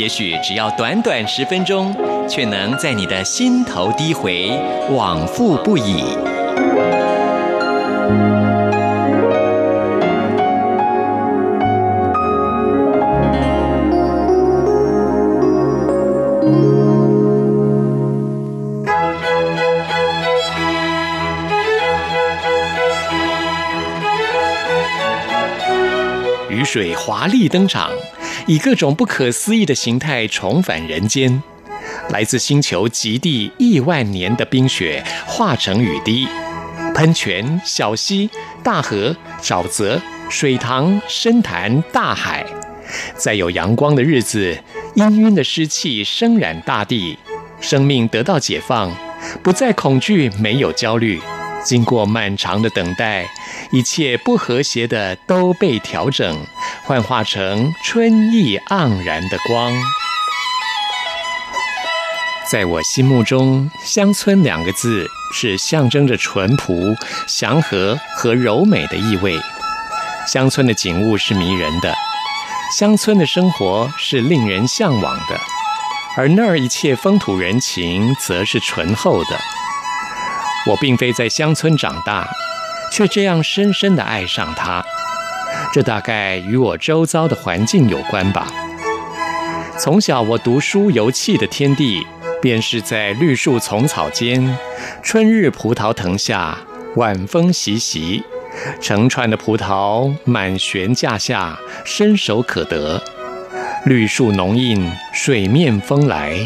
也许只要短短十分钟，却能在你的心头低回，往复不已。雨水华丽登场。以各种不可思议的形态重返人间，来自星球极地亿万年的冰雪化成雨滴，喷泉、小溪、大河、沼泽、水塘、深潭、大海，在有阳光的日子，氤氲的湿气升染大地，生命得到解放，不再恐惧，没有焦虑。经过漫长的等待，一切不和谐的都被调整，幻化成春意盎然的光。在我心目中，“乡村”两个字是象征着淳朴、祥和和柔美的意味。乡村的景物是迷人的，乡村的生活是令人向往的，而那儿一切风土人情则是醇厚的。我并非在乡村长大，却这样深深地爱上它。这大概与我周遭的环境有关吧。从小我读书游憩的天地，便是在绿树丛草间，春日葡萄藤下，晚风习习，成串的葡萄满悬架下，伸手可得。绿树浓荫，水面风来，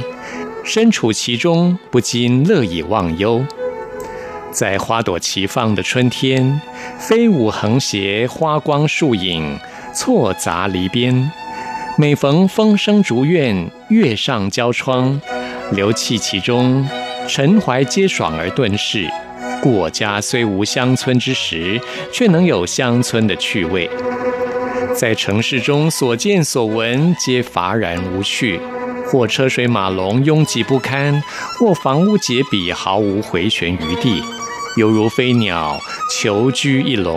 身处其中，不禁乐以忘忧。在花朵齐放的春天，飞舞横斜，花光树影，错杂篱边。每逢风声竹院，月上交窗，留憩其中，尘怀皆爽而顿逝。故我家虽无乡村之实，却能有乡村的趣味。在城市中所见所闻，皆乏然无趣，或车水马龙，拥挤不堪；或房屋结比，毫无回旋余地。犹如飞鸟囚居一笼，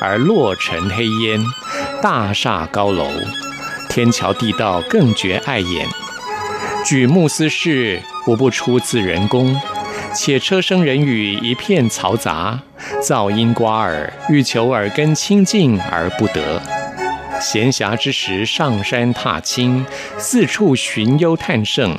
而落成黑烟；大厦高楼，天桥地道更觉碍眼。举目四视，无不出自人工，且车声人语一片嘈杂，噪音聒耳，欲求耳根清净而不得。闲暇之时，上山踏青，四处寻幽探胜。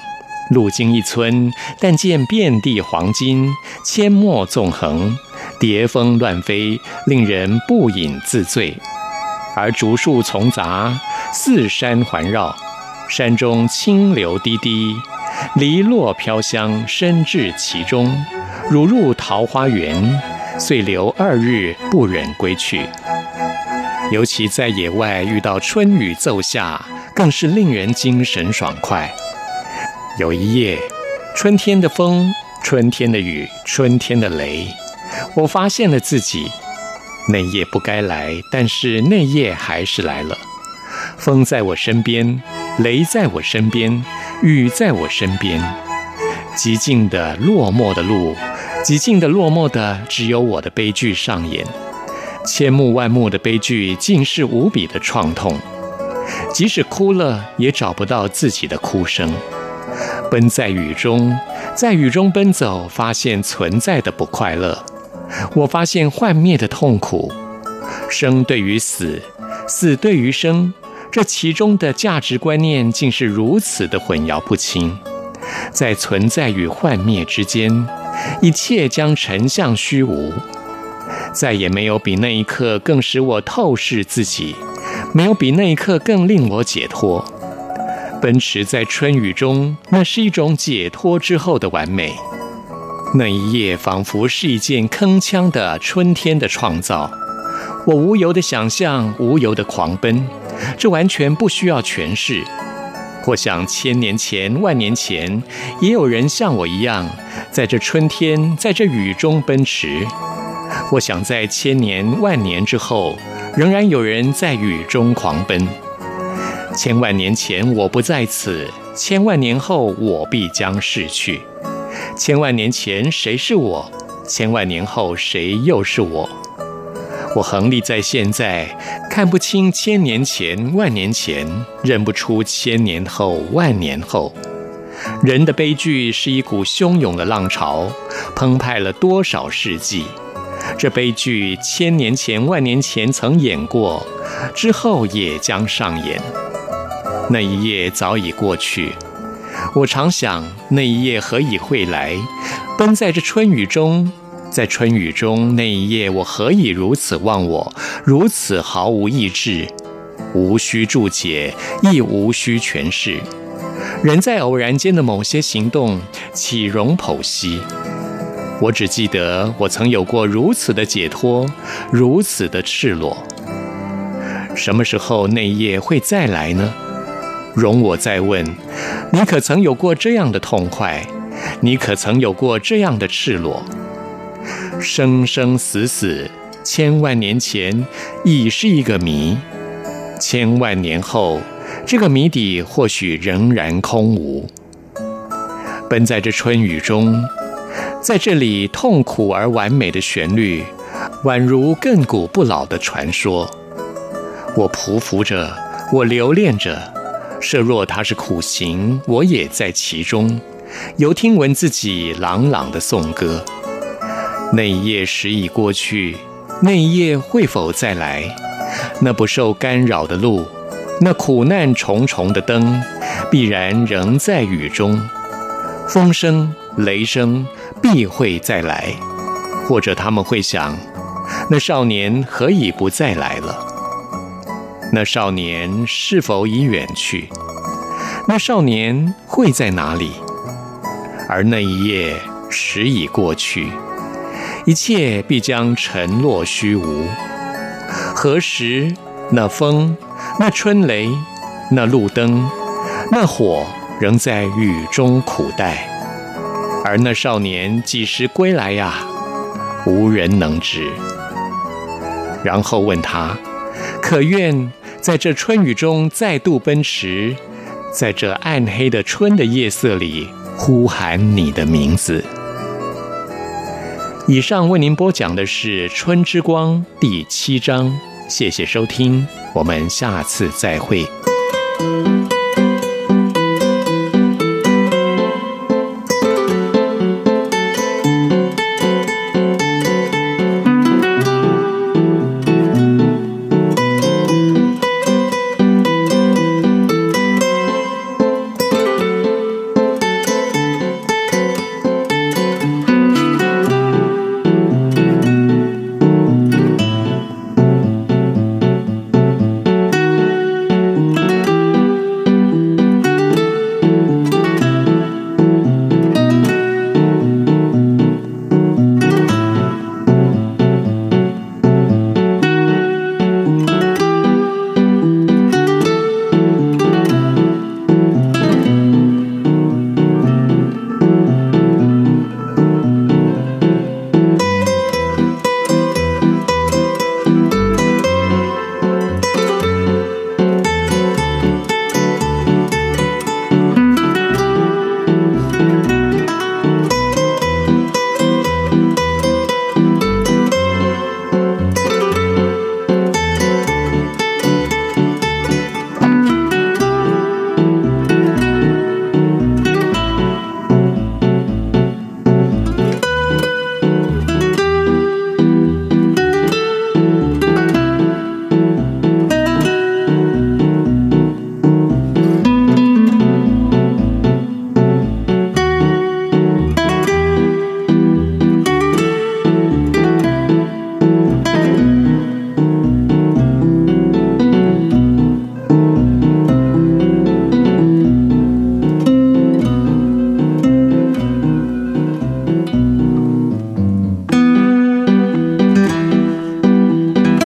路经一村，但见遍地黄金，阡陌纵横，蝶蜂乱飞，令人不饮自醉。而竹树丛杂，四山环绕，山中清流滴滴，篱落飘香，深至其中，如入桃花源，遂留二日不忍归去。尤其在野外遇到春雨骤下，更是令人精神爽快。有一夜，春天的风，春天的雨，春天的雷，我发现了自己。那夜不该来，但是那夜还是来了。风在我身边，雷在我身边，雨在我身边。寂静的落寞的路，寂静的落寞的，只有我的悲剧上演。千目万目的悲剧，尽是无比的创痛。即使哭了，也找不到自己的哭声。奔在雨中，在雨中奔走，发现存在的不快乐。我发现幻灭的痛苦，生对于死，死对于生，这其中的价值观念竟是如此的混淆不清。在存在与幻灭之间，一切将沉向虚无。再也没有比那一刻更使我透视自己，没有比那一刻更令我解脱。奔驰在春雨中，那是一种解脱之后的完美。那一夜仿佛是一件铿锵的春天的创造。我无由的想象，无由的狂奔，这完全不需要诠释。或想千年前、万年前，也有人像我一样，在这春天，在这雨中奔驰。我想在千年万年之后，仍然有人在雨中狂奔。千万年前我不在此，千万年后我必将逝去。千万年前谁是我？千万年后谁又是我？我横立在现在，看不清千年前、万年前，认不出千年后、万年后。人的悲剧是一股汹涌的浪潮，澎湃了多少世纪？这悲剧千年前、万年前曾演过，之后也将上演。那一夜早已过去，我常想，那一夜何以会来？奔在这春雨中。在春雨中那一夜，我何以如此忘我，如此毫无意志，无需注解，亦无需诠释。人在偶然间的某些行动，岂容剖析？我只记得我曾有过如此的解脱，如此的赤裸。什么时候那一夜会再来呢？容我再问：你可曾有过这样的痛快？你可曾有过这样的赤裸？生生死死，千万年前已是一个谜；千万年后，这个谜底或许仍然空无。奔在这春雨中，在这里痛苦而完美的旋律，宛如亘古不老的传说。我匍匐着，我留恋着，设若它是苦行，我也在其中，犹听闻自己朗朗的颂歌。那一夜时已过去，那一夜会否再来？那不受干扰的路，那苦难重重的灯，必然仍在雨中。风声、雷声必会再来，或者他们会想：那少年何以不再来了？那少年是否已远去？那少年会在哪里？而那一夜时已过去。一切必将沉落虚无。何时那风、那春雷、那路灯、那火仍在雨中苦待？而那少年几时归来呀？无人能知。然后问他：可愿在这春雨中再度奔驰，在这暗黑的春的夜色里呼喊你的名字？以上为您播讲的是《春之光》第七章，谢谢收听，我们下次再会。